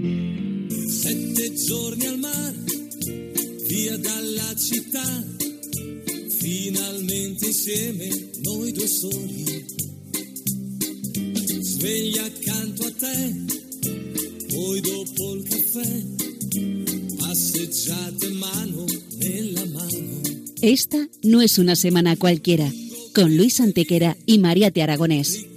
Sette giorni al mare, via dalla città, finalmente insieme noi due soli. Sveglia accanto a te, poi dopo il caffè, passeggiate mano nella mano. Esta no es una semana cualquiera, con Luis Antequera y Mariate Aragonés.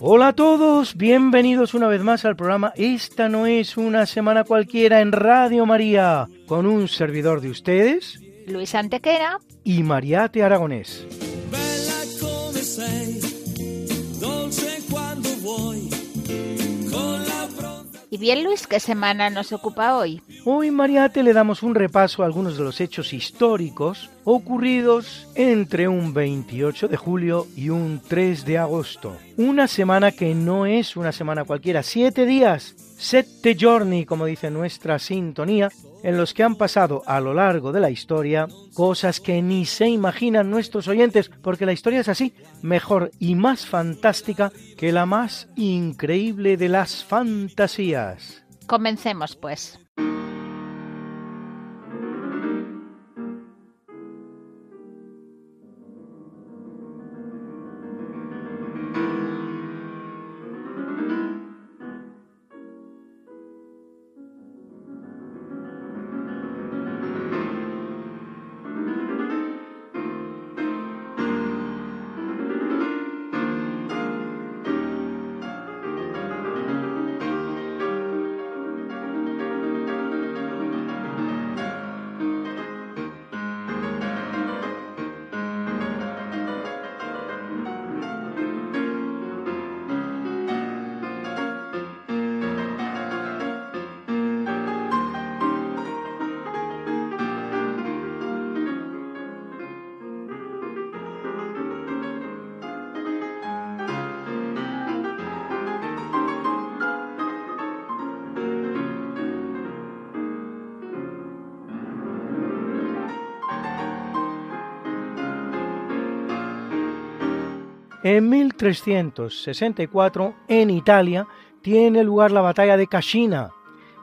Hola a todos, bienvenidos una vez más al programa Esta no es una semana cualquiera en Radio María, con un servidor de ustedes Luis Antequera. y Mariate Aragonés. Bella come sei, dolce quando vuoi, con la pronta Y bien, Luis, ¿qué semana nos ocupa hoy? Hoy Mariate le damos un repaso a algunos de los hechos históricos ocurridos entre un 28 de julio y un 3 de agosto. Una semana que no es una semana cualquiera, siete días, sette giorni, como dice nuestra sintonía, en los que han pasado a lo largo de la historia cosas que ni se imaginan nuestros oyentes, porque la historia es así, mejor y más fantástica que la más increíble de las fantasías. Comencemos, pues. En 1364, en Italia, tiene lugar la batalla de Cascina,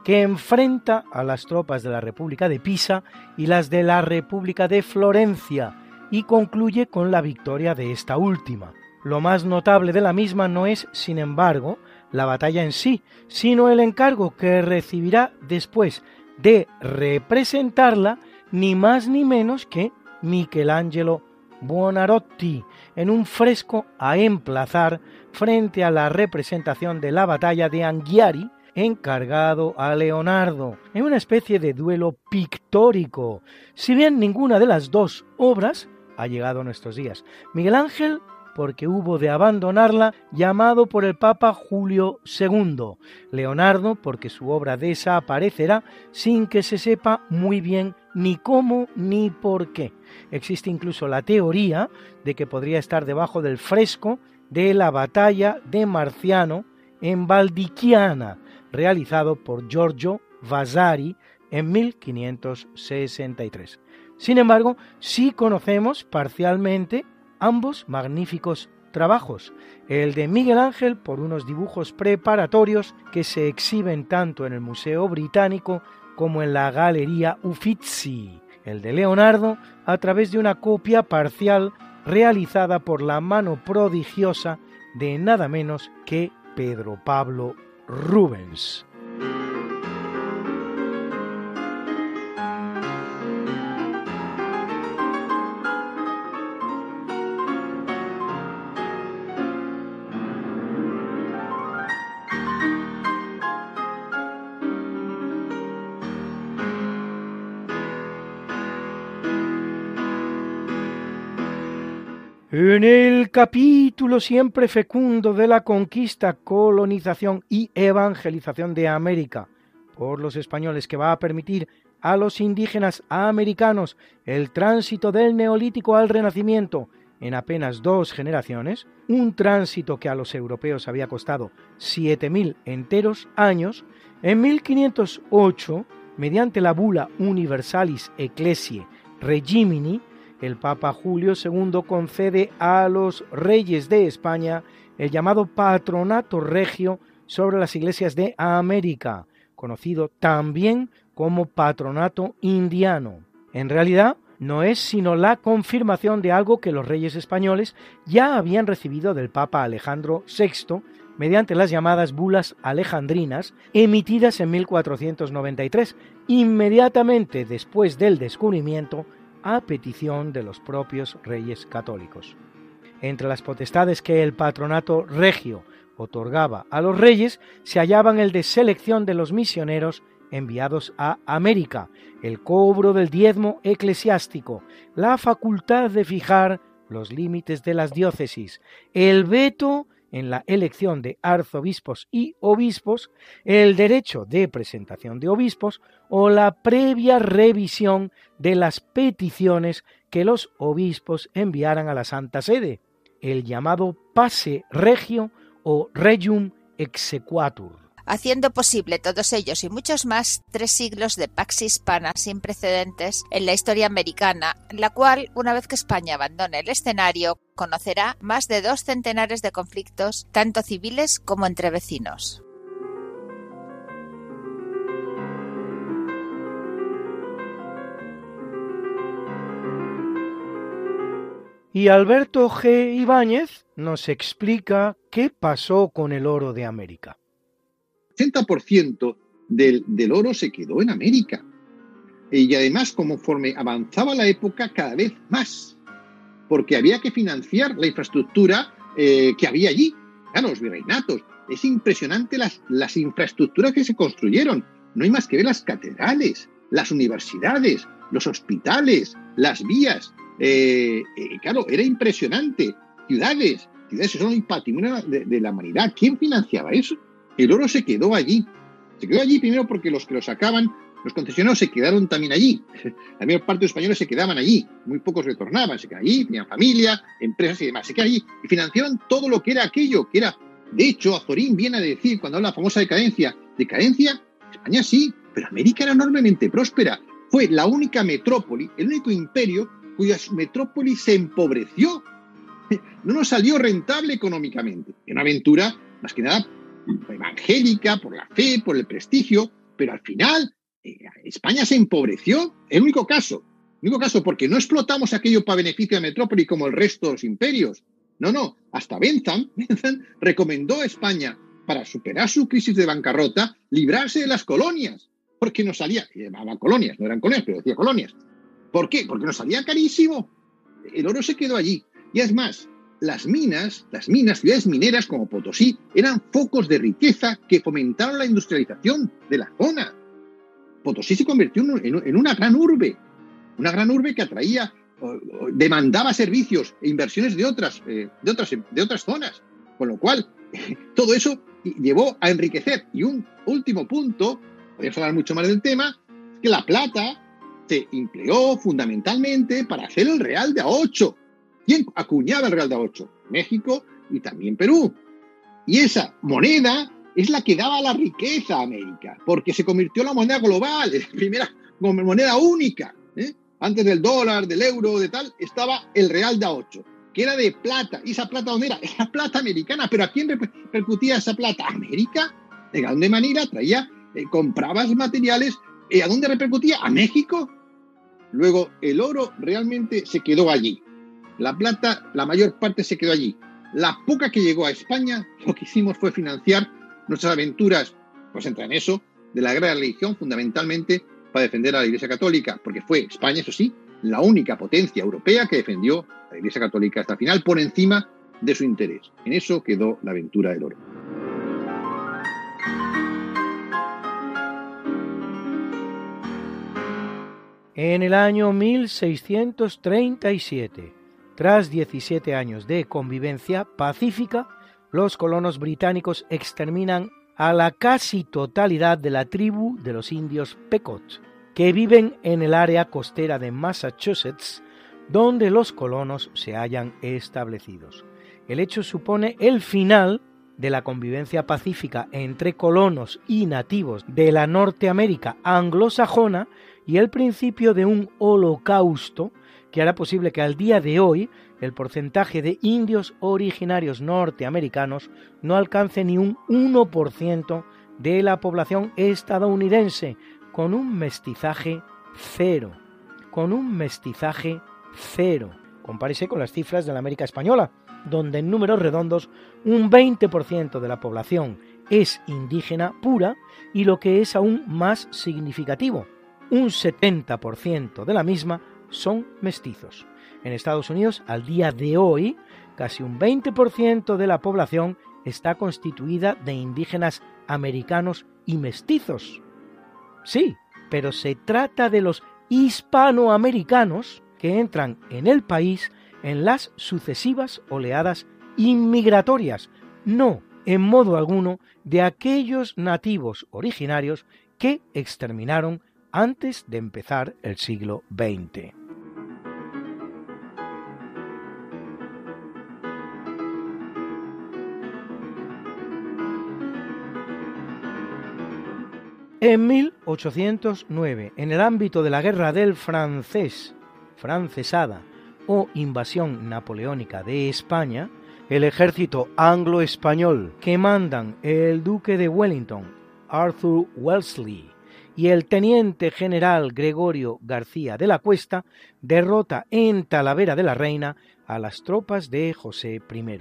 que enfrenta a las tropas de la República de Pisa y las de la República de Florencia, y concluye con la victoria de esta última. Lo más notable de la misma no es, sin embargo, la batalla en sí, sino el encargo que recibirá después de representarla ni más ni menos que Michelangelo Buonarroti en un fresco a emplazar frente a la representación de la batalla de Anghiari encargado a Leonardo, en una especie de duelo pictórico, si bien ninguna de las dos obras ha llegado a nuestros días. Miguel Ángel porque hubo de abandonarla llamado por el Papa Julio II. Leonardo porque su obra desaparecerá sin que se sepa muy bien ni cómo ni por qué. Existe incluso la teoría de que podría estar debajo del fresco de la batalla de Marciano en Valdichiana, realizado por Giorgio Vasari en 1563. Sin embargo, sí conocemos parcialmente ambos magníficos trabajos, el de Miguel Ángel por unos dibujos preparatorios que se exhiben tanto en el Museo Británico como en la Galería Uffizi, el de Leonardo a través de una copia parcial realizada por la mano prodigiosa de nada menos que Pedro Pablo Rubens. Capítulo siempre fecundo de la conquista, colonización y evangelización de América. Por los españoles que va a permitir a los indígenas americanos el tránsito del neolítico al renacimiento en apenas dos generaciones, un tránsito que a los europeos había costado 7.000 enteros años, en 1508, mediante la bula Universalis Ecclesiae Regimini, el Papa Julio II concede a los reyes de España el llamado patronato regio sobre las iglesias de América, conocido también como patronato indiano. En realidad, no es sino la confirmación de algo que los reyes españoles ya habían recibido del Papa Alejandro VI mediante las llamadas bulas alejandrinas emitidas en 1493, inmediatamente después del descubrimiento a petición de los propios reyes católicos. Entre las potestades que el patronato regio otorgaba a los reyes se hallaban el de selección de los misioneros enviados a América, el cobro del diezmo eclesiástico, la facultad de fijar los límites de las diócesis, el veto en la elección de arzobispos y obispos, el derecho de presentación de obispos o la previa revisión de las peticiones que los obispos enviaran a la Santa Sede, el llamado pase regio o regium exequatur haciendo posible todos ellos y muchos más tres siglos de pax hispana sin precedentes en la historia americana, la cual, una vez que España abandone el escenario, conocerá más de dos centenares de conflictos, tanto civiles como entre vecinos. Y Alberto G. Ibáñez nos explica qué pasó con el oro de América. 80% del, del oro se quedó en América. Y además, conforme avanzaba la época, cada vez más, porque había que financiar la infraestructura eh, que había allí, claro, los virreinatos. Es impresionante las, las infraestructuras que se construyeron. No hay más que ver las catedrales, las universidades, los hospitales, las vías. Eh, eh, claro, era impresionante. Ciudades, ciudades son un patrimonio de la humanidad. ¿Quién financiaba eso? El oro se quedó allí. Se quedó allí primero porque los que lo sacaban, los concesionarios se quedaron también allí. La mayor parte de los españoles se quedaban allí, muy pocos retornaban, se quedaban allí, tenían familia, empresas y demás, se quedaban allí y financiaban todo lo que era aquello, que era, de hecho, Azorín viene a decir cuando habla la famosa decadencia, decadencia, España sí, pero América era enormemente próspera. Fue la única metrópoli, el único imperio cuya metrópoli se empobreció. No nos salió rentable económicamente. Una aventura, más que nada, evangélica, por la fe, por el prestigio, pero al final eh, España se empobreció. El único caso, el único caso, porque no explotamos aquello para beneficio de Metrópoli como el resto de los imperios. No, no, hasta Bentham, Bentham recomendó a España para superar su crisis de bancarrota, librarse de las colonias, porque nos salía, llamaba colonias, no eran colonias, pero decía colonias. ¿Por qué? Porque nos salía carísimo. El oro se quedó allí. Y es más, las minas, las minas, ciudades mineras como Potosí, eran focos de riqueza que fomentaron la industrialización de la zona. Potosí se convirtió en una gran urbe, una gran urbe que atraía, demandaba servicios e inversiones de otras, eh, de otras, de otras zonas. Con lo cual, todo eso llevó a enriquecer. Y un último punto, podríamos hablar mucho más del tema, que la plata se empleó fundamentalmente para hacer el Real de A8, ¿Quién acuñaba el Real 8? México y también Perú. Y esa moneda es la que daba la riqueza a América, porque se convirtió en la moneda global, la primera moneda única. ¿eh? Antes del dólar, del euro, de tal, estaba el Real 8, que era de plata. ¿Y esa plata dónde era? Era plata americana. ¿Pero a quién repercutía esa plata? ¿América? ¿De dónde manera? Traía, eh, comprabas materiales. ¿Y a dónde repercutía? ¿A México? Luego, el oro realmente se quedó allí. La plata, la mayor parte se quedó allí. La poca que llegó a España, lo que hicimos fue financiar nuestras aventuras, pues entra en eso, de la gran religión, fundamentalmente para defender a la Iglesia Católica, porque fue España, eso sí, la única potencia europea que defendió a la Iglesia Católica hasta el final por encima de su interés. En eso quedó la aventura del oro. En el año 1637, tras 17 años de convivencia pacífica, los colonos británicos exterminan a la casi totalidad de la tribu de los indios Pequot, que viven en el área costera de Massachusetts, donde los colonos se hayan establecidos. El hecho supone el final de la convivencia pacífica entre colonos y nativos de la Norteamérica anglosajona y el principio de un holocausto que hará posible que al día de hoy el porcentaje de indios originarios norteamericanos no alcance ni un 1% de la población estadounidense, con un mestizaje cero, con un mestizaje cero. Compárese con las cifras de la América Española, donde en números redondos un 20% de la población es indígena pura y lo que es aún más significativo, un 70% de la misma son mestizos. En Estados Unidos, al día de hoy, casi un 20% de la población está constituida de indígenas americanos y mestizos. Sí, pero se trata de los hispanoamericanos que entran en el país en las sucesivas oleadas inmigratorias, no en modo alguno de aquellos nativos originarios que exterminaron antes de empezar el siglo XX. En 1809, en el ámbito de la guerra del francés, francesada o invasión napoleónica de España, el ejército anglo-español que mandan el duque de Wellington, Arthur Wellesley, y el teniente general Gregorio García de la Cuesta derrota en Talavera de la Reina a las tropas de José I.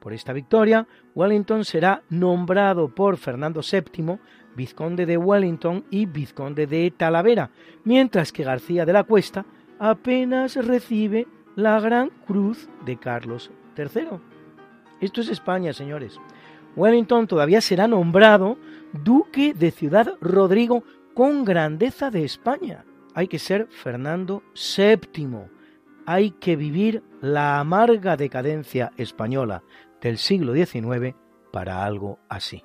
Por esta victoria, Wellington será nombrado por Fernando VII vizconde de Wellington y vizconde de Talavera, mientras que García de la Cuesta apenas recibe la Gran Cruz de Carlos III. Esto es España, señores. Wellington todavía será nombrado duque de Ciudad Rodrigo con grandeza de España. Hay que ser Fernando VII. Hay que vivir la amarga decadencia española del siglo XIX para algo así.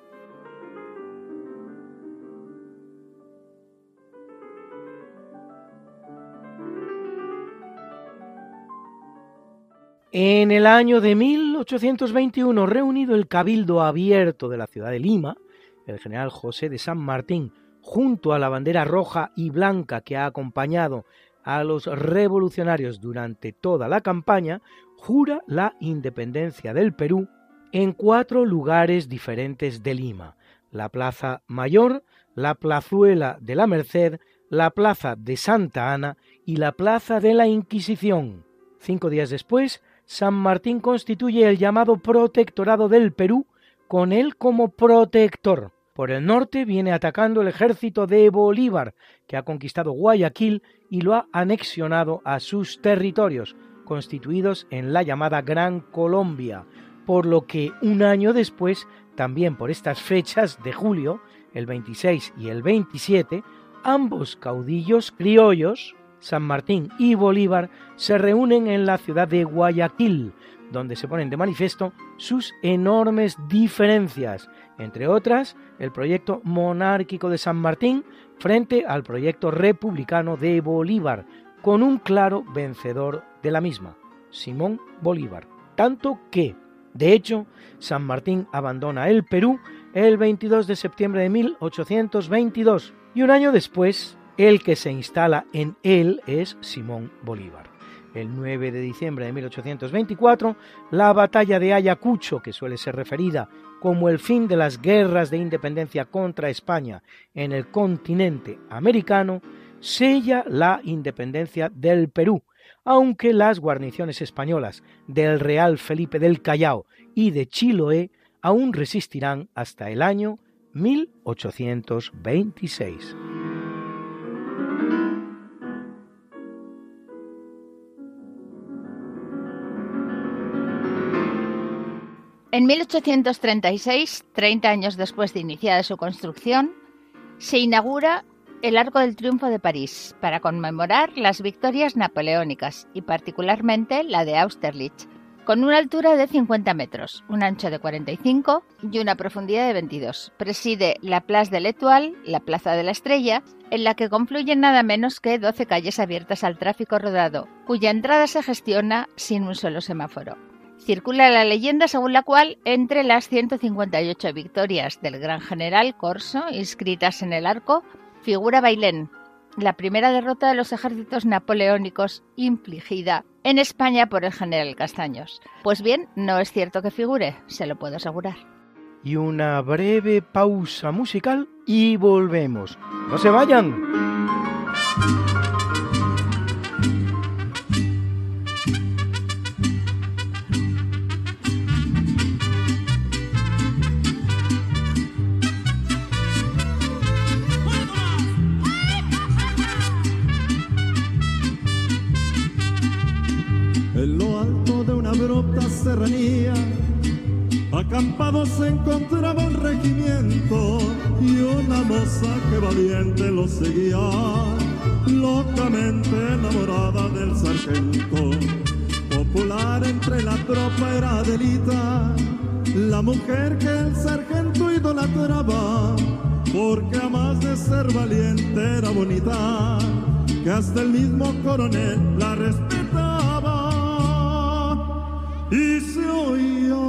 En el año de 1821, reunido el Cabildo Abierto de la ciudad de Lima, el general José de San Martín, junto a la bandera roja y blanca que ha acompañado a los revolucionarios durante toda la campaña, jura la independencia del Perú en cuatro lugares diferentes de Lima, la Plaza Mayor, la Plazuela de la Merced, la Plaza de Santa Ana y la Plaza de la Inquisición. Cinco días después, San Martín constituye el llamado protectorado del Perú, con él como protector. Por el norte viene atacando el ejército de Bolívar, que ha conquistado Guayaquil y lo ha anexionado a sus territorios, constituidos en la llamada Gran Colombia, por lo que un año después, también por estas fechas de julio, el 26 y el 27, ambos caudillos criollos San Martín y Bolívar se reúnen en la ciudad de Guayaquil, donde se ponen de manifiesto sus enormes diferencias, entre otras el proyecto monárquico de San Martín frente al proyecto republicano de Bolívar, con un claro vencedor de la misma, Simón Bolívar. Tanto que, de hecho, San Martín abandona el Perú el 22 de septiembre de 1822 y un año después el que se instala en él es Simón Bolívar. El 9 de diciembre de 1824, la batalla de Ayacucho, que suele ser referida como el fin de las guerras de independencia contra España en el continente americano, sella la independencia del Perú, aunque las guarniciones españolas del Real Felipe del Callao y de Chiloé aún resistirán hasta el año 1826. En 1836, 30 años después de iniciada su construcción, se inaugura el Arco del Triunfo de París para conmemorar las victorias napoleónicas y particularmente la de Austerlitz, con una altura de 50 metros, un ancho de 45 y una profundidad de 22. Preside la Place de l'Etoile, la Plaza de la Estrella, en la que confluyen nada menos que 12 calles abiertas al tráfico rodado, cuya entrada se gestiona sin un solo semáforo. Circula la leyenda según la cual entre las 158 victorias del gran general Corso inscritas en el arco figura Bailén, la primera derrota de los ejércitos napoleónicos infligida en España por el general Castaños. Pues bien, no es cierto que figure, se lo puedo asegurar. Y una breve pausa musical y volvemos. ¡No se vayan! Serranía, acampados se encontraba un regimiento y una moza que valiente lo seguía, locamente enamorada del sargento. Popular entre la tropa era Adelita, la mujer que el sargento idolatraba, porque a más de ser valiente era bonita, que hasta el mismo coronel la respetaba 急いよ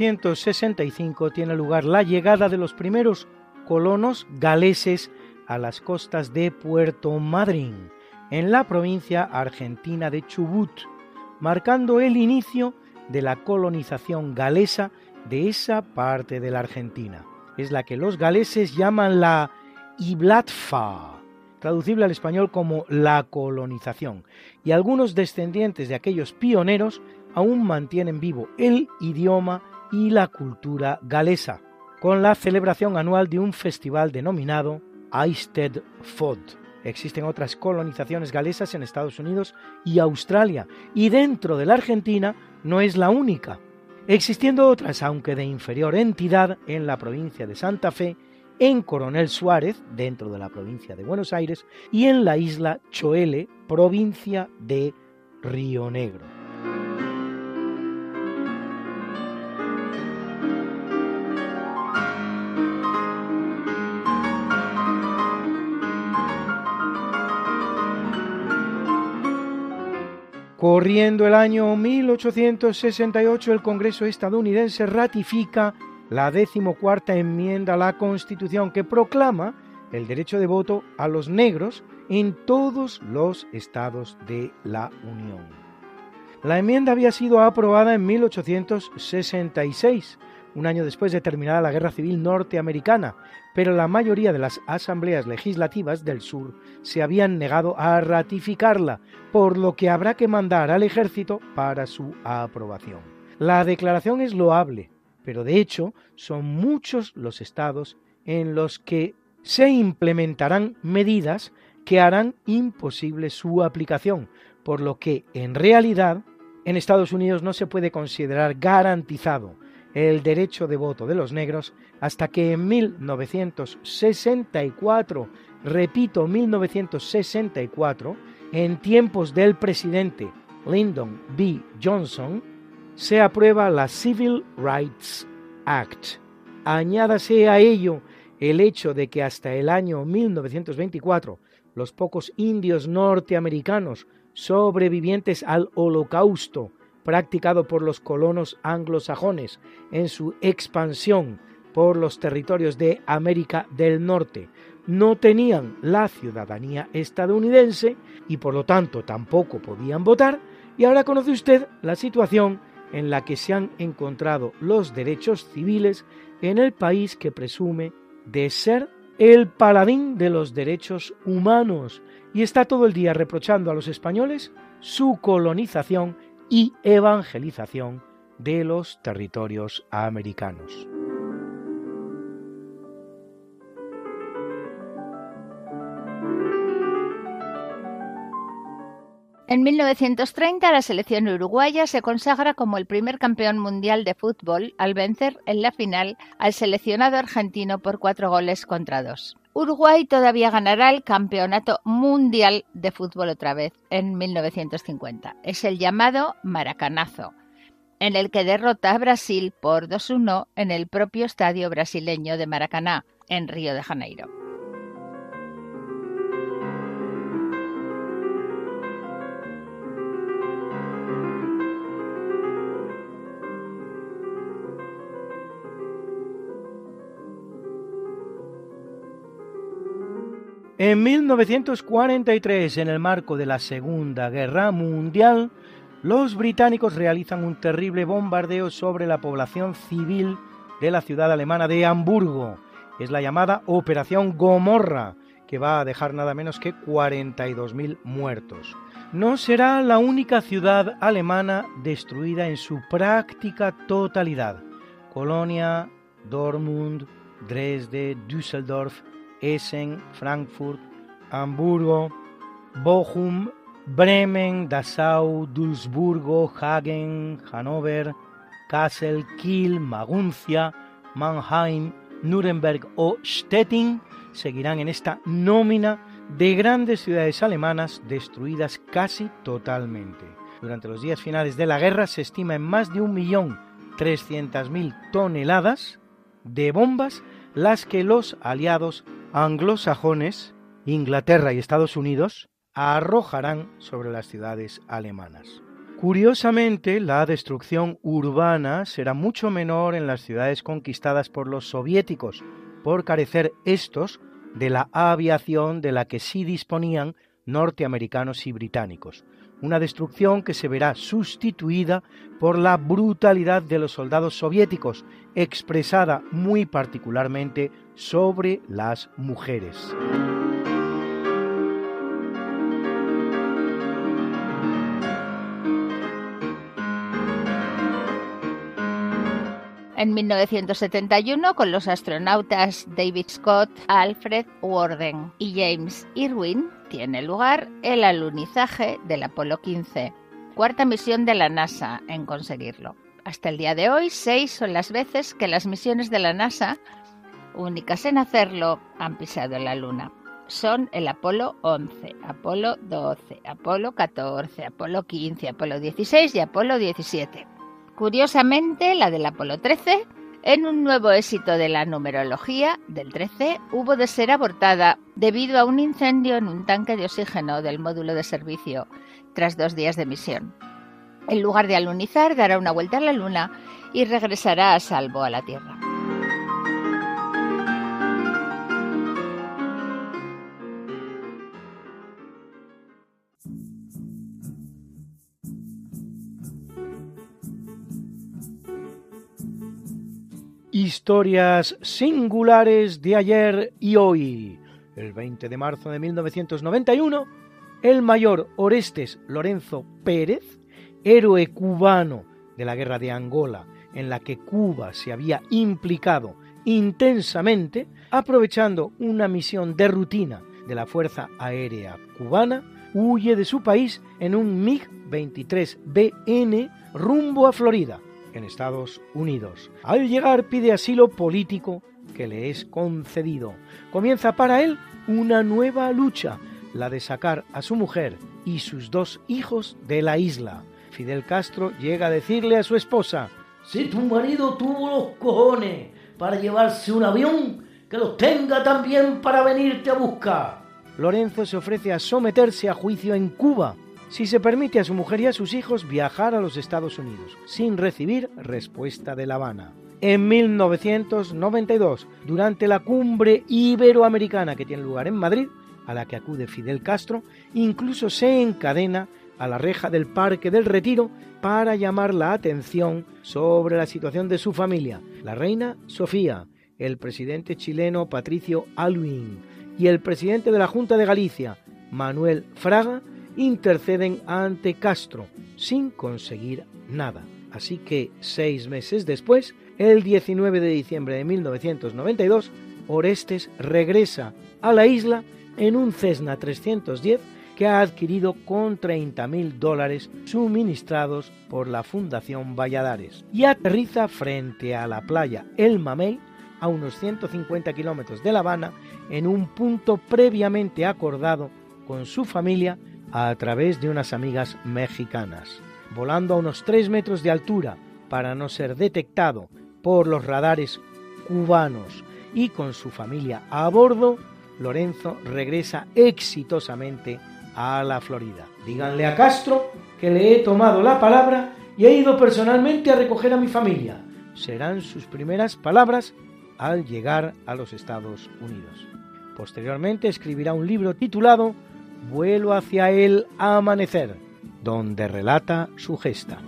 1865 tiene lugar la llegada de los primeros colonos galeses a las costas de Puerto Madryn, en la provincia argentina de Chubut, marcando el inicio de la colonización galesa de esa parte de la Argentina. Es la que los galeses llaman la Iblatfa, traducible al español como la colonización, y algunos descendientes de aquellos pioneros aún mantienen vivo el idioma y la cultura galesa, con la celebración anual de un festival denominado Eisted Fod. Existen otras colonizaciones galesas en Estados Unidos y Australia, y dentro de la Argentina no es la única, existiendo otras, aunque de inferior entidad, en la provincia de Santa Fe, en Coronel Suárez, dentro de la provincia de Buenos Aires, y en la isla Choele, provincia de Río Negro. Corriendo el año 1868, el Congreso estadounidense ratifica la decimocuarta enmienda a la Constitución que proclama el derecho de voto a los negros en todos los estados de la Unión. La enmienda había sido aprobada en 1866, un año después de terminada la Guerra Civil Norteamericana, pero la mayoría de las asambleas legislativas del sur se habían negado a ratificarla, por lo que habrá que mandar al ejército para su aprobación. La declaración es loable, pero de hecho son muchos los estados en los que se implementarán medidas que harán imposible su aplicación, por lo que en realidad en Estados Unidos no se puede considerar garantizado el derecho de voto de los negros hasta que en 1964, repito, 1964, en tiempos del presidente Lyndon B. Johnson, se aprueba la Civil Rights Act. Añádase a ello el hecho de que hasta el año 1924 los pocos indios norteamericanos sobrevivientes al holocausto practicado por los colonos anglosajones en su expansión por los territorios de América del Norte. No tenían la ciudadanía estadounidense y por lo tanto tampoco podían votar, y ahora conoce usted la situación en la que se han encontrado los derechos civiles en el país que presume de ser el paladín de los derechos humanos. Y está todo el día reprochando a los españoles su colonización y evangelización de los territorios americanos. En 1930 la selección uruguaya se consagra como el primer campeón mundial de fútbol al vencer en la final al seleccionado argentino por cuatro goles contra dos. Uruguay todavía ganará el Campeonato Mundial de Fútbol otra vez en 1950. Es el llamado Maracanazo, en el que derrota a Brasil por 2-1 en el propio estadio brasileño de Maracaná, en Río de Janeiro. En 1943, en el marco de la Segunda Guerra Mundial, los británicos realizan un terrible bombardeo sobre la población civil de la ciudad alemana de Hamburgo. Es la llamada Operación Gomorra, que va a dejar nada menos que 42.000 muertos. No será la única ciudad alemana destruida en su práctica totalidad. Colonia, Dortmund, Dresde, Düsseldorf, Essen, Frankfurt, Hamburgo, Bochum, Bremen, Dessau, Duisburgo, Hagen, Hannover, Kassel, Kiel, Maguncia, Mannheim, Nuremberg o Stettin seguirán en esta nómina de grandes ciudades alemanas destruidas casi totalmente. Durante los días finales de la guerra se estima en más de 1.300.000 toneladas de bombas las que los aliados anglosajones, Inglaterra y Estados Unidos, arrojarán sobre las ciudades alemanas. Curiosamente, la destrucción urbana será mucho menor en las ciudades conquistadas por los soviéticos, por carecer estos de la aviación de la que sí disponían norteamericanos y británicos, una destrucción que se verá sustituida por la brutalidad de los soldados soviéticos, expresada muy particularmente sobre las mujeres. En 1971, con los astronautas David Scott, Alfred Worden y James Irwin, tiene lugar el alunizaje del Apolo 15, cuarta misión de la NASA en conseguirlo. Hasta el día de hoy, seis son las veces que las misiones de la NASA únicas en hacerlo, han pisado la Luna. Son el Apolo 11, Apolo 12, Apolo 14, Apolo 15, Apolo 16 y Apolo 17. Curiosamente, la del Apolo 13, en un nuevo éxito de la numerología del 13, hubo de ser abortada debido a un incendio en un tanque de oxígeno del módulo de servicio tras dos días de misión. En lugar de alunizar, dará una vuelta a la Luna y regresará a salvo a la Tierra. Historias singulares de ayer y hoy. El 20 de marzo de 1991, el mayor Orestes Lorenzo Pérez, héroe cubano de la guerra de Angola, en la que Cuba se había implicado intensamente, aprovechando una misión de rutina de la Fuerza Aérea Cubana, huye de su país en un MiG-23BN rumbo a Florida, en Estados Unidos. Al llegar pide asilo político que le es concedido. Comienza para él una nueva lucha, la de sacar a su mujer y sus dos hijos de la isla. Fidel Castro llega a decirle a su esposa, si tu marido tuvo los cojones para llevarse un avión, que los tenga también para venirte a buscar. Lorenzo se ofrece a someterse a juicio en Cuba si se permite a su mujer y a sus hijos viajar a los Estados Unidos, sin recibir respuesta de La Habana. En 1992, durante la cumbre iberoamericana que tiene lugar en Madrid, a la que acude Fidel Castro, incluso se encadena a la reja del Parque del Retiro para llamar la atención sobre la situación de su familia, la reina Sofía, el presidente chileno Patricio Aluin y el presidente de la Junta de Galicia, Manuel Fraga, interceden ante Castro sin conseguir nada. Así que seis meses después, el 19 de diciembre de 1992, Orestes regresa a la isla en un Cessna 310 que ha adquirido con 30.000 dólares suministrados por la Fundación Valladares y aterriza frente a la playa El Mamey a unos 150 kilómetros de La Habana en un punto previamente acordado con su familia a través de unas amigas mexicanas. Volando a unos 3 metros de altura para no ser detectado por los radares cubanos y con su familia a bordo, Lorenzo regresa exitosamente a la Florida. Díganle a Castro que le he tomado la palabra y he ido personalmente a recoger a mi familia. Serán sus primeras palabras al llegar a los Estados Unidos. Posteriormente escribirá un libro titulado Vuelo hacia el amanecer, donde relata su gesta.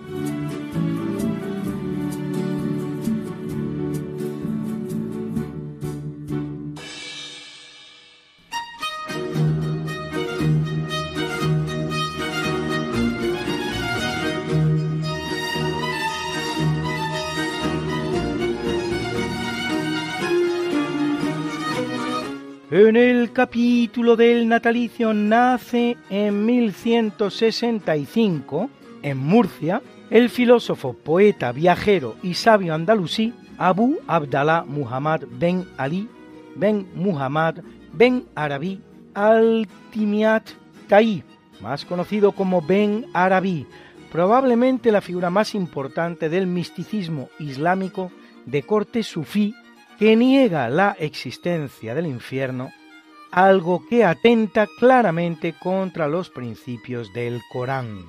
Capítulo del natalicio nace en 1165, en Murcia, el filósofo, poeta, viajero y sabio andalusí Abu Abdallah Muhammad ben Ali ben Muhammad ben Arabi al-Timiat Taí, más conocido como Ben Arabi, probablemente la figura más importante del misticismo islámico de corte sufí que niega la existencia del infierno, algo que atenta claramente contra los principios del Corán.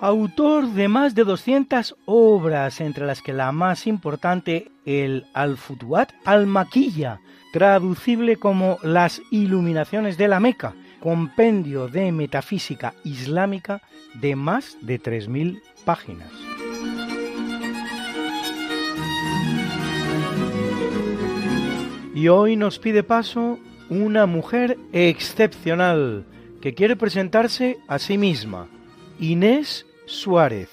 Autor de más de 200 obras, entre las que la más importante, el Al-Futuat al-Maquilla, traducible como Las Iluminaciones de la Meca, compendio de metafísica islámica de más de 3.000 páginas. Y hoy nos pide paso una mujer excepcional que quiere presentarse a sí misma, Inés Suárez.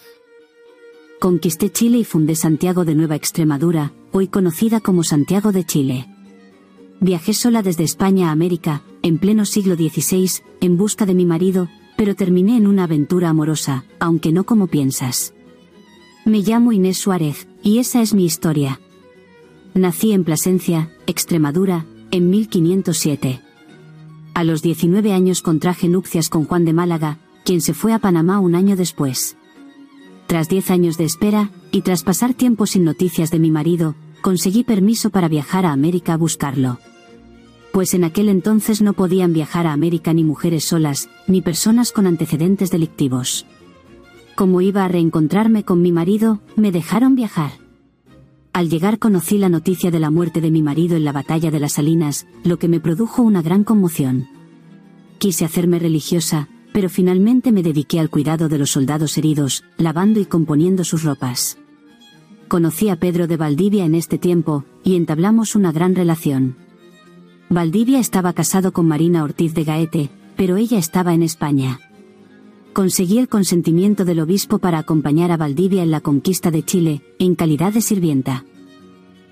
Conquisté Chile y fundé Santiago de Nueva Extremadura, hoy conocida como Santiago de Chile. Viajé sola desde España a América, en pleno siglo XVI, en busca de mi marido, pero terminé en una aventura amorosa, aunque no como piensas. Me llamo Inés Suárez, y esa es mi historia. Nací en Plasencia, Extremadura, en 1507. A los 19 años contraje nupcias con Juan de Málaga, quien se fue a Panamá un año después. Tras 10 años de espera, y tras pasar tiempo sin noticias de mi marido, conseguí permiso para viajar a América a buscarlo. Pues en aquel entonces no podían viajar a América ni mujeres solas, ni personas con antecedentes delictivos. Como iba a reencontrarme con mi marido, me dejaron viajar. Al llegar conocí la noticia de la muerte de mi marido en la batalla de las Salinas, lo que me produjo una gran conmoción. Quise hacerme religiosa, pero finalmente me dediqué al cuidado de los soldados heridos, lavando y componiendo sus ropas. Conocí a Pedro de Valdivia en este tiempo, y entablamos una gran relación. Valdivia estaba casado con Marina Ortiz de Gaete, pero ella estaba en España. Conseguí el consentimiento del obispo para acompañar a Valdivia en la conquista de Chile, en calidad de sirvienta.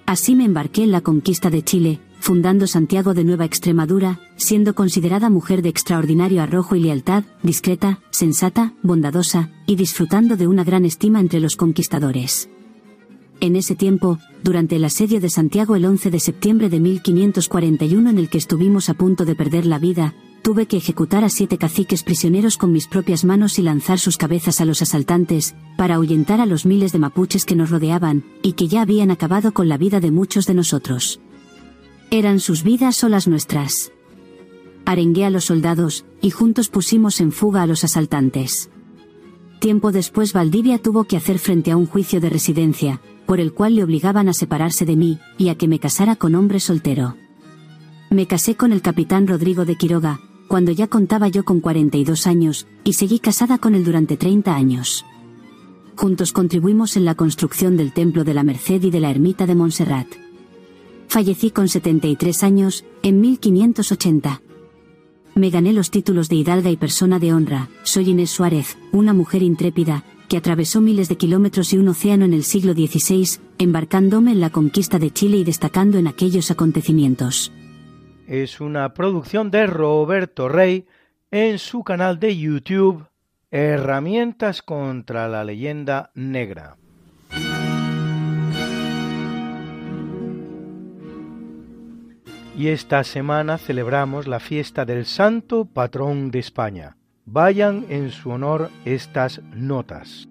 Así me embarqué en la conquista de Chile, fundando Santiago de Nueva Extremadura, siendo considerada mujer de extraordinario arrojo y lealtad, discreta, sensata, bondadosa, y disfrutando de una gran estima entre los conquistadores. En ese tiempo, durante el asedio de Santiago el 11 de septiembre de 1541 en el que estuvimos a punto de perder la vida, tuve que ejecutar a siete caciques prisioneros con mis propias manos y lanzar sus cabezas a los asaltantes, para ahuyentar a los miles de mapuches que nos rodeaban, y que ya habían acabado con la vida de muchos de nosotros. Eran sus vidas o las nuestras. Arengué a los soldados, y juntos pusimos en fuga a los asaltantes. Tiempo después Valdivia tuvo que hacer frente a un juicio de residencia, por el cual le obligaban a separarse de mí, y a que me casara con hombre soltero. Me casé con el capitán Rodrigo de Quiroga, cuando ya contaba yo con 42 años, y seguí casada con él durante 30 años. Juntos contribuimos en la construcción del Templo de la Merced y de la Ermita de Montserrat. Fallecí con 73 años, en 1580. Me gané los títulos de hidalga y persona de honra, soy Inés Suárez, una mujer intrépida, que atravesó miles de kilómetros y un océano en el siglo XVI, embarcándome en la conquista de Chile y destacando en aquellos acontecimientos es una producción de Roberto Rey en su canal de YouTube Herramientas contra la leyenda negra. Y esta semana celebramos la fiesta del Santo Patrón de España. Vayan en su honor estas notas.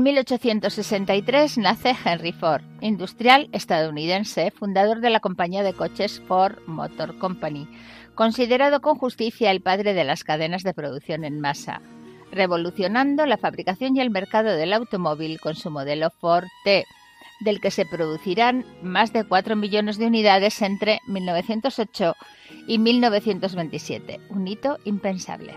En 1863 nace Henry Ford, industrial estadounidense, fundador de la compañía de coches Ford Motor Company, considerado con justicia el padre de las cadenas de producción en masa, revolucionando la fabricación y el mercado del automóvil con su modelo Ford T, del que se producirán más de 4 millones de unidades entre 1908 y 1927, un hito impensable.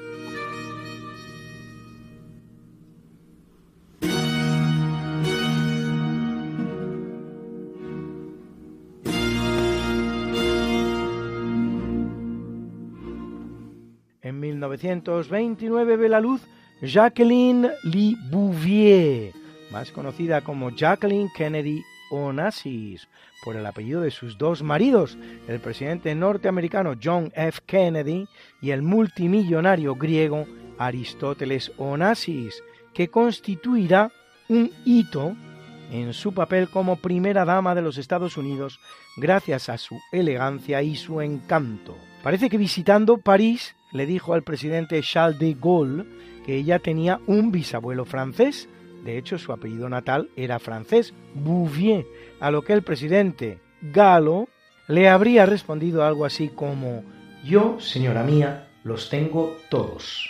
1929 ve la luz Jacqueline Lee Bouvier, más conocida como Jacqueline Kennedy Onassis, por el apellido de sus dos maridos, el presidente norteamericano John F. Kennedy y el multimillonario griego Aristóteles Onassis, que constituirá un hito en su papel como primera dama de los Estados Unidos gracias a su elegancia y su encanto. Parece que visitando París le dijo al presidente Charles de Gaulle que ella tenía un bisabuelo francés. De hecho, su apellido natal era francés, Bouvier, a lo que el presidente Galo le habría respondido algo así como Yo, señora mía, los tengo todos.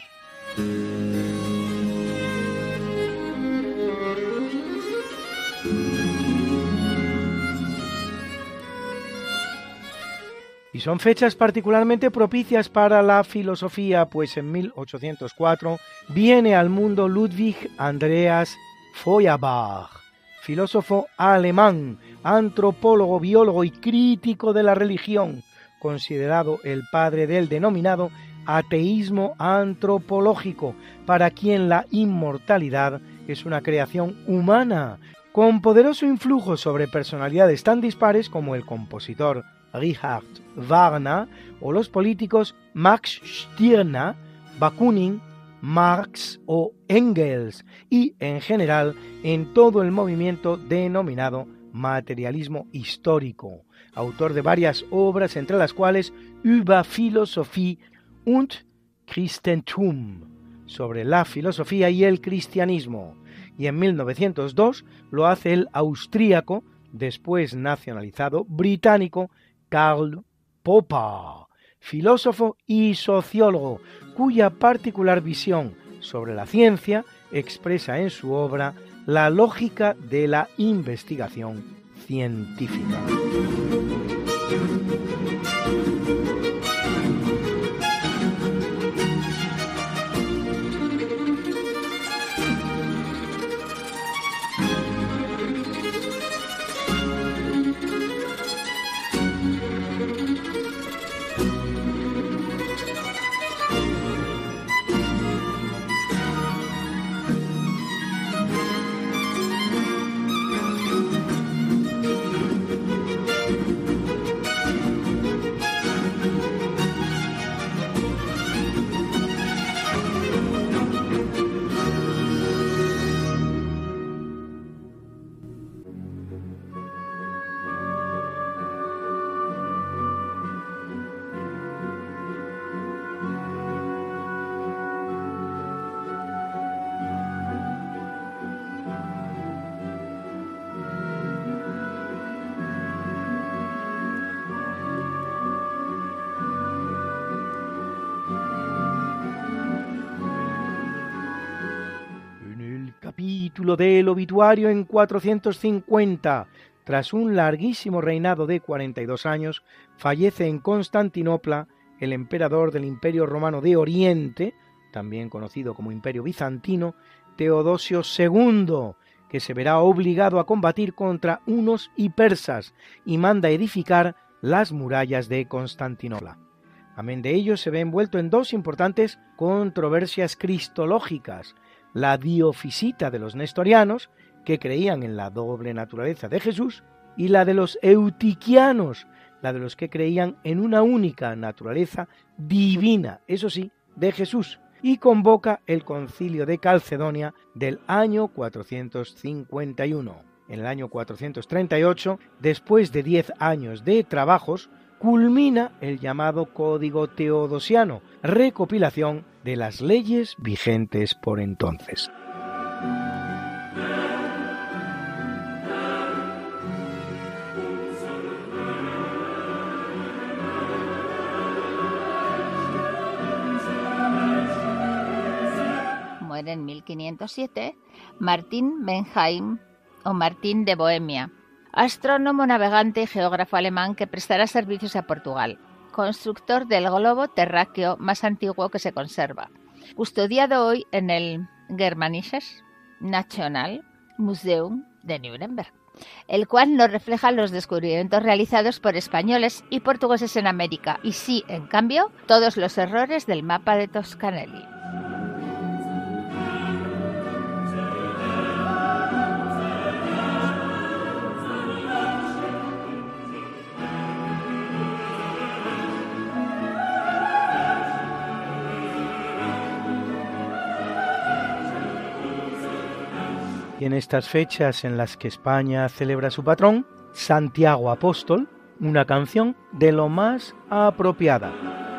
Y son fechas particularmente propicias para la filosofía, pues en 1804 viene al mundo Ludwig Andreas Feuerbach, filósofo alemán, antropólogo, biólogo y crítico de la religión, considerado el padre del denominado ateísmo antropológico, para quien la inmortalidad es una creación humana, con poderoso influjo sobre personalidades tan dispares como el compositor Richard Wagner o los políticos Max Stirner, Bakunin, Marx o Engels y en general en todo el movimiento denominado materialismo histórico, autor de varias obras entre las cuales Über Philosophie und Christentum, sobre la filosofía y el cristianismo, y en 1902 lo hace el austríaco, después nacionalizado británico, Karl Popper, filósofo y sociólogo, cuya particular visión sobre la ciencia expresa en su obra la lógica de la investigación científica. Título del obituario en 450. Tras un larguísimo reinado de 42 años, fallece en Constantinopla el emperador del Imperio Romano de Oriente, también conocido como Imperio Bizantino, Teodosio II, que se verá obligado a combatir contra unos y persas y manda edificar las murallas de Constantinopla. Amén de ello se ve envuelto en dos importantes controversias cristológicas, la diofisita de los nestorianos, que creían en la doble naturaleza de Jesús, y la de los eutiquianos, la de los que creían en una única naturaleza divina, eso sí, de Jesús, y convoca el concilio de Calcedonia del año 451. En el año 438, después de diez años de trabajos, culmina el llamado Código Teodosiano, recopilación de las leyes vigentes por entonces. Muere en 1507 Martín Benheim o Martín de Bohemia, astrónomo, navegante y geógrafo alemán que prestará servicios a Portugal constructor del globo terráqueo más antiguo que se conserva, custodiado hoy en el Germanisches National Museum de Nuremberg, el cual no refleja los descubrimientos realizados por españoles y portugueses en América, y sí, en cambio, todos los errores del mapa de Toscanelli. En estas fechas en las que España celebra su patrón, Santiago Apóstol, una canción de lo más apropiada.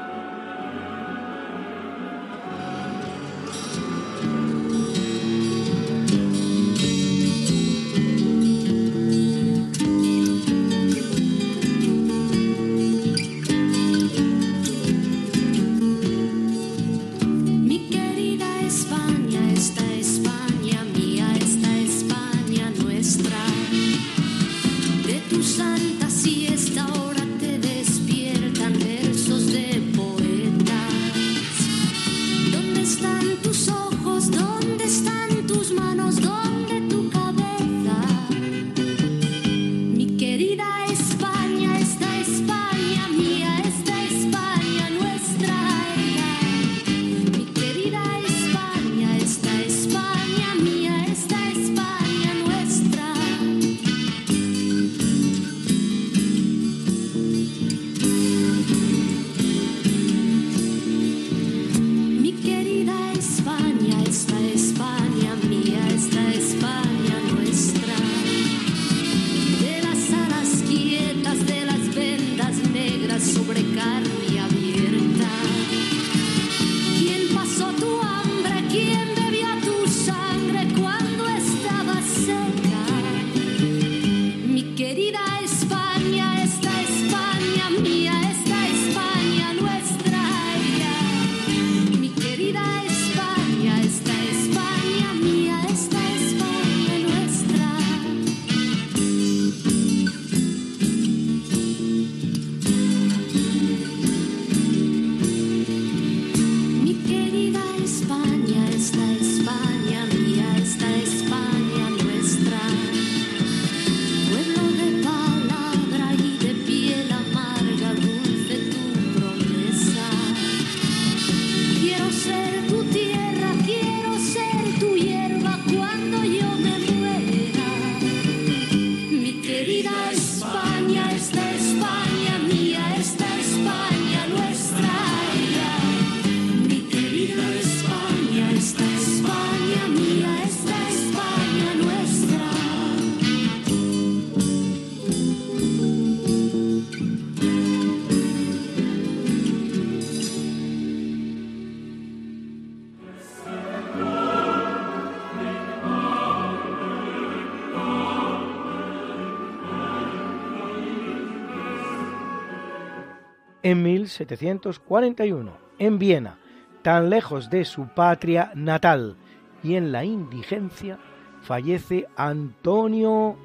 En 1741, en Viena, tan lejos de su patria natal y en la indigencia, fallece Antonio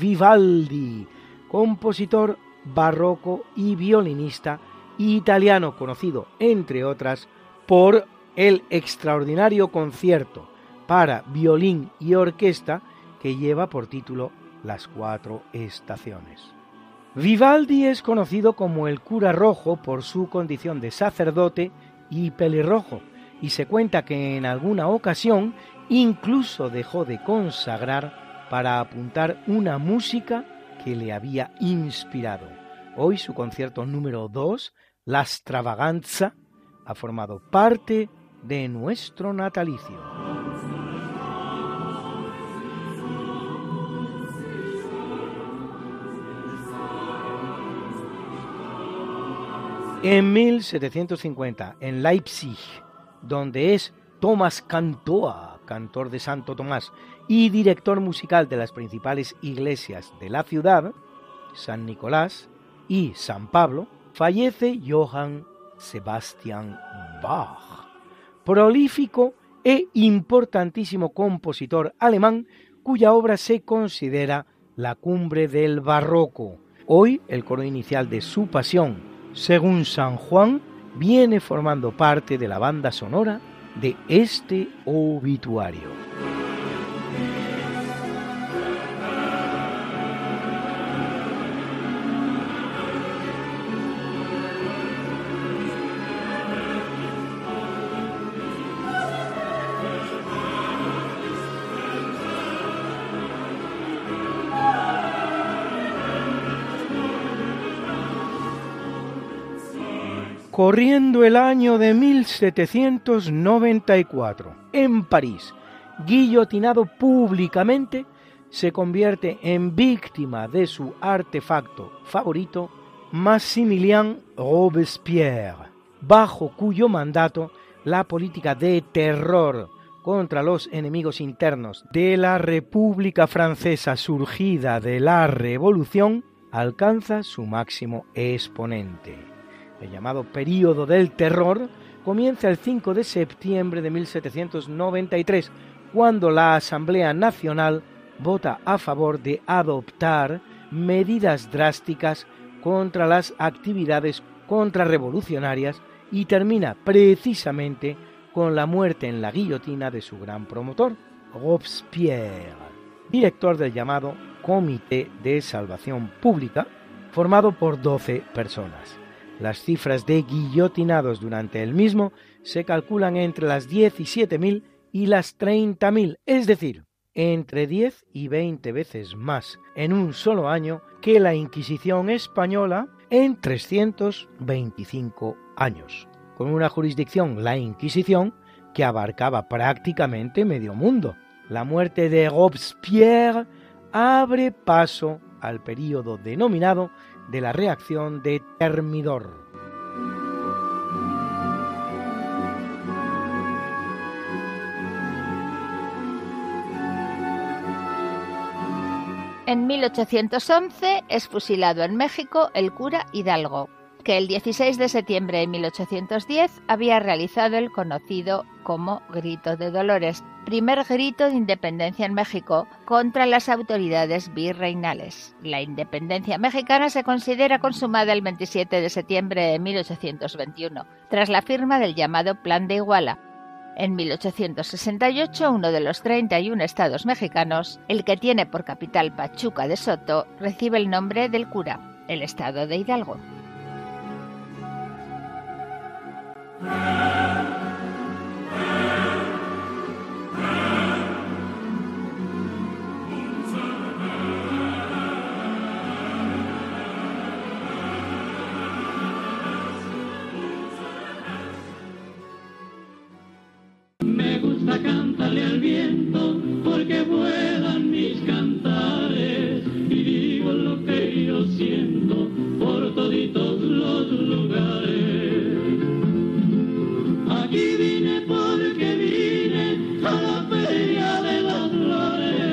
Vivaldi, compositor barroco y violinista italiano conocido, entre otras, por el extraordinario concierto para violín y orquesta que lleva por título Las cuatro estaciones. Vivaldi es conocido como el cura rojo por su condición de sacerdote y pelirrojo, y se cuenta que en alguna ocasión incluso dejó de consagrar para apuntar una música que le había inspirado. Hoy su concierto número 2, La Stravaganza, ha formado parte de nuestro natalicio. En 1750, en Leipzig, donde es Thomas Cantoa, cantor de Santo Tomás y director musical de las principales iglesias de la ciudad, San Nicolás y San Pablo, fallece Johann Sebastian Bach, prolífico e importantísimo compositor alemán cuya obra se considera la cumbre del barroco. Hoy el coro inicial de su pasión, según San Juan, viene formando parte de la banda sonora de este obituario. Corriendo el año de 1794, en París, guillotinado públicamente, se convierte en víctima de su artefacto favorito, Maximilien Robespierre, bajo cuyo mandato la política de terror contra los enemigos internos de la República Francesa surgida de la Revolución alcanza su máximo exponente. El llamado período del terror comienza el 5 de septiembre de 1793, cuando la Asamblea Nacional vota a favor de adoptar medidas drásticas contra las actividades contrarrevolucionarias y termina precisamente con la muerte en la guillotina de su gran promotor, Robespierre, director del llamado Comité de Salvación Pública, formado por 12 personas. Las cifras de guillotinados durante el mismo se calculan entre las 17.000 y las 30.000, es decir, entre 10 y 20 veces más en un solo año que la Inquisición española en 325 años, con una jurisdicción, la Inquisición, que abarcaba prácticamente medio mundo. La muerte de Robespierre abre paso al período denominado de la reacción de Termidor. En 1811 es fusilado en México el cura Hidalgo, que el 16 de septiembre de 1810 había realizado el conocido como Grito de Dolores, primer grito de independencia en México contra las autoridades virreinales. La independencia mexicana se considera consumada el 27 de septiembre de 1821, tras la firma del llamado Plan de Iguala, en 1868, uno de los 31 estados mexicanos, el que tiene por capital Pachuca de Soto, recibe el nombre del cura, el estado de Hidalgo. Porque vuelan mis cantares y digo lo que yo siento por toditos los lugares. Aquí vine porque vine a la feria de las flores.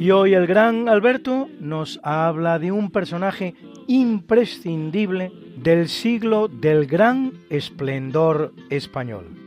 Y hoy el gran Alberto nos habla de un personaje imprescindible del siglo del gran esplendor español.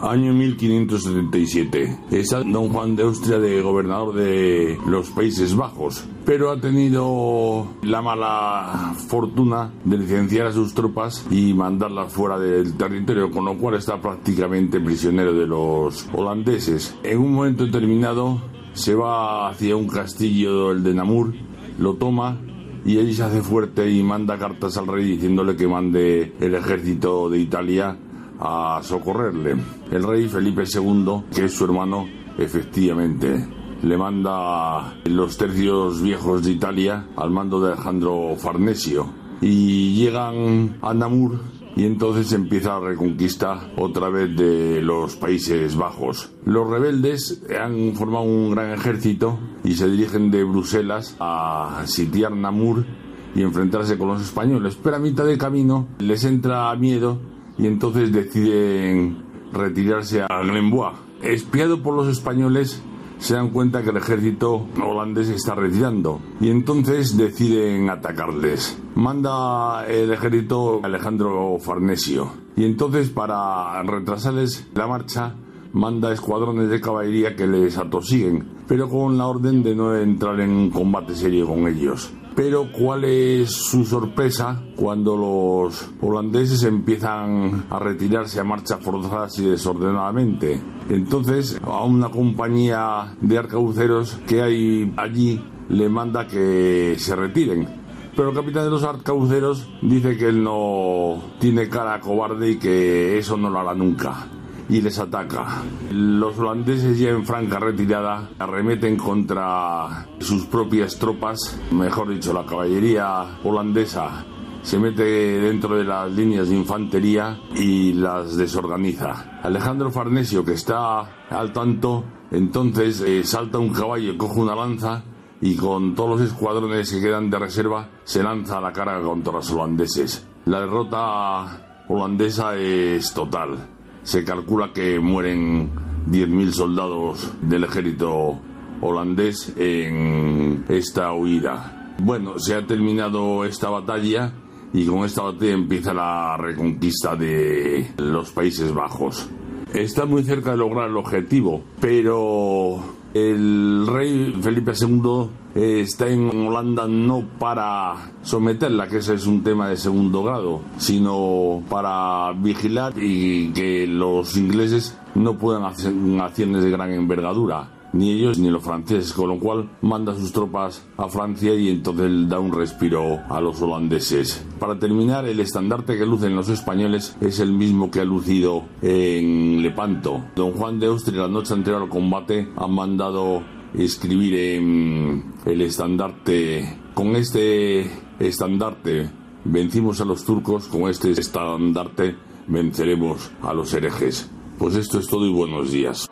Año 1577. Está don Juan de Austria de gobernador de los Países Bajos, pero ha tenido la mala fortuna de licenciar a sus tropas y mandarlas fuera del territorio, con lo cual está prácticamente prisionero de los holandeses. En un momento determinado se va hacia un castillo, el de Namur, lo toma y allí se hace fuerte y manda cartas al rey diciéndole que mande el ejército de Italia a socorrerle. El rey Felipe II, que es su hermano, efectivamente le manda los tercios viejos de Italia al mando de Alejandro Farnesio y llegan a Namur y entonces empieza la reconquista otra vez de los Países Bajos. Los rebeldes han formado un gran ejército y se dirigen de Bruselas a sitiar Namur y enfrentarse con los españoles, pero a mitad de camino les entra miedo y entonces deciden retirarse a Glenbois. Espiado por los españoles, se dan cuenta que el ejército holandés está retirando y entonces deciden atacarles. Manda el ejército Alejandro Farnesio y entonces para retrasarles la marcha manda escuadrones de caballería que les atosiguen, pero con la orden de no entrar en combate serio con ellos. Pero cuál es su sorpresa cuando los holandeses empiezan a retirarse a marchas forzadas y desordenadamente. Entonces a una compañía de arcabuceros que hay allí le manda que se retiren. Pero el capitán de los arcabuceros dice que él no tiene cara cobarde y que eso no lo hará nunca y les ataca. Los holandeses ya en franca retirada arremeten contra sus propias tropas, mejor dicho, la caballería holandesa se mete dentro de las líneas de infantería y las desorganiza. Alejandro Farnesio, que está al tanto, entonces eh, salta un caballo, coge una lanza y con todos los escuadrones que quedan de reserva se lanza a la carga contra los holandeses. La derrota holandesa es total se calcula que mueren 10.000 soldados del ejército holandés en esta huida. Bueno, se ha terminado esta batalla y con esta batalla empieza la reconquista de los Países Bajos. Está muy cerca de lograr el objetivo, pero el rey Felipe II está en Holanda no para someterla, que ese es un tema de segundo grado, sino para vigilar y que los ingleses no puedan hacer acciones de gran envergadura ni ellos ni los franceses, con lo cual manda sus tropas a Francia y entonces da un respiro a los holandeses. Para terminar, el estandarte que lucen los españoles es el mismo que ha lucido en Lepanto. Don Juan de Austria, la noche anterior al combate, ha mandado escribir en el estandarte, con este estandarte vencimos a los turcos, con este estandarte venceremos a los herejes. Pues esto es todo y buenos días.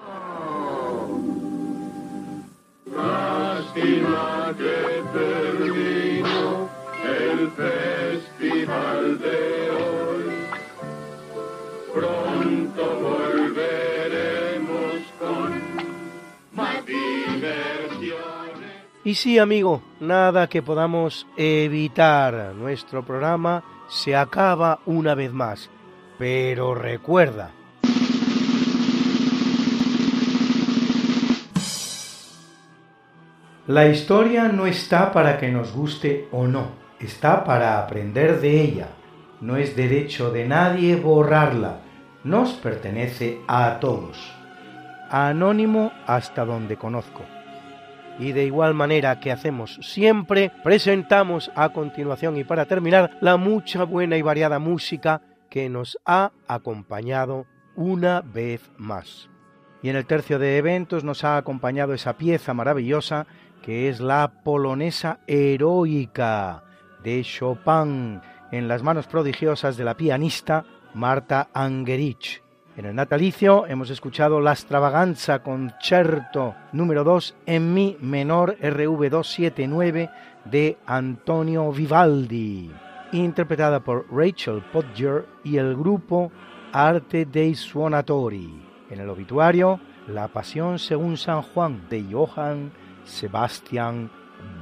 Y sí, amigo, nada que podamos evitar. Nuestro programa se acaba una vez más. Pero recuerda, La historia no está para que nos guste o no, está para aprender de ella. No es derecho de nadie borrarla, nos pertenece a todos. Anónimo hasta donde conozco. Y de igual manera que hacemos siempre, presentamos a continuación y para terminar la mucha buena y variada música que nos ha acompañado una vez más. Y en el tercio de eventos nos ha acompañado esa pieza maravillosa que es la polonesa heroica de Chopin en las manos prodigiosas de la pianista Marta Angerich. En el natalicio hemos escuchado la extravaganza concerto número 2 en mi menor RV279 de Antonio Vivaldi, interpretada por Rachel Podger y el grupo Arte dei Suonatori. En el obituario, La Pasión según San Juan de Johann Sebastian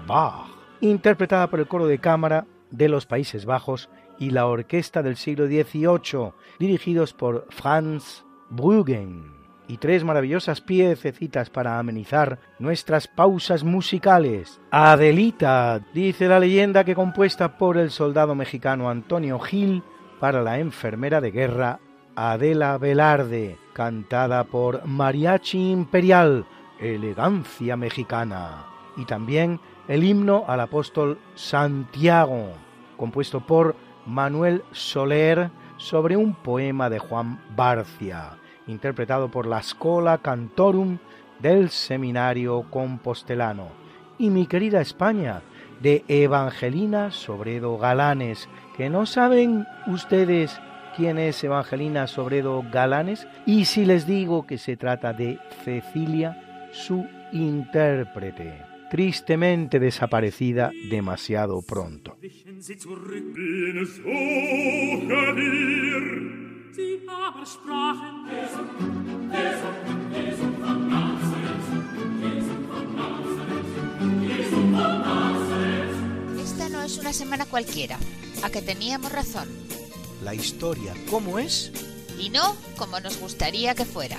Bach, interpretada por el coro de cámara de los Países Bajos y la orquesta del siglo XVIII, dirigidos por Franz Bruggen. Y tres maravillosas piececitas para amenizar nuestras pausas musicales. Adelita, dice la leyenda que compuesta por el soldado mexicano Antonio Gil para la enfermera de guerra Adela Velarde, cantada por Mariachi Imperial, elegancia mexicana, y también el himno al apóstol Santiago, compuesto por Manuel Soler sobre un poema de Juan Barcia, interpretado por la Scola Cantorum del Seminario Compostelano, y mi querida España, de Evangelina Sobredo Galanes, que no saben ustedes quién es Evangelina Sobredo Galanes, y si les digo que se trata de Cecilia su intérprete, tristemente desaparecida demasiado pronto. Esta no es una semana cualquiera, a que teníamos razón. La historia, ¿cómo es? Y no como nos gustaría que fuera.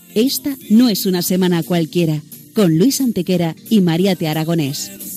Esta no es una semana cualquiera, con Luis Antequera y María Te Aragonés.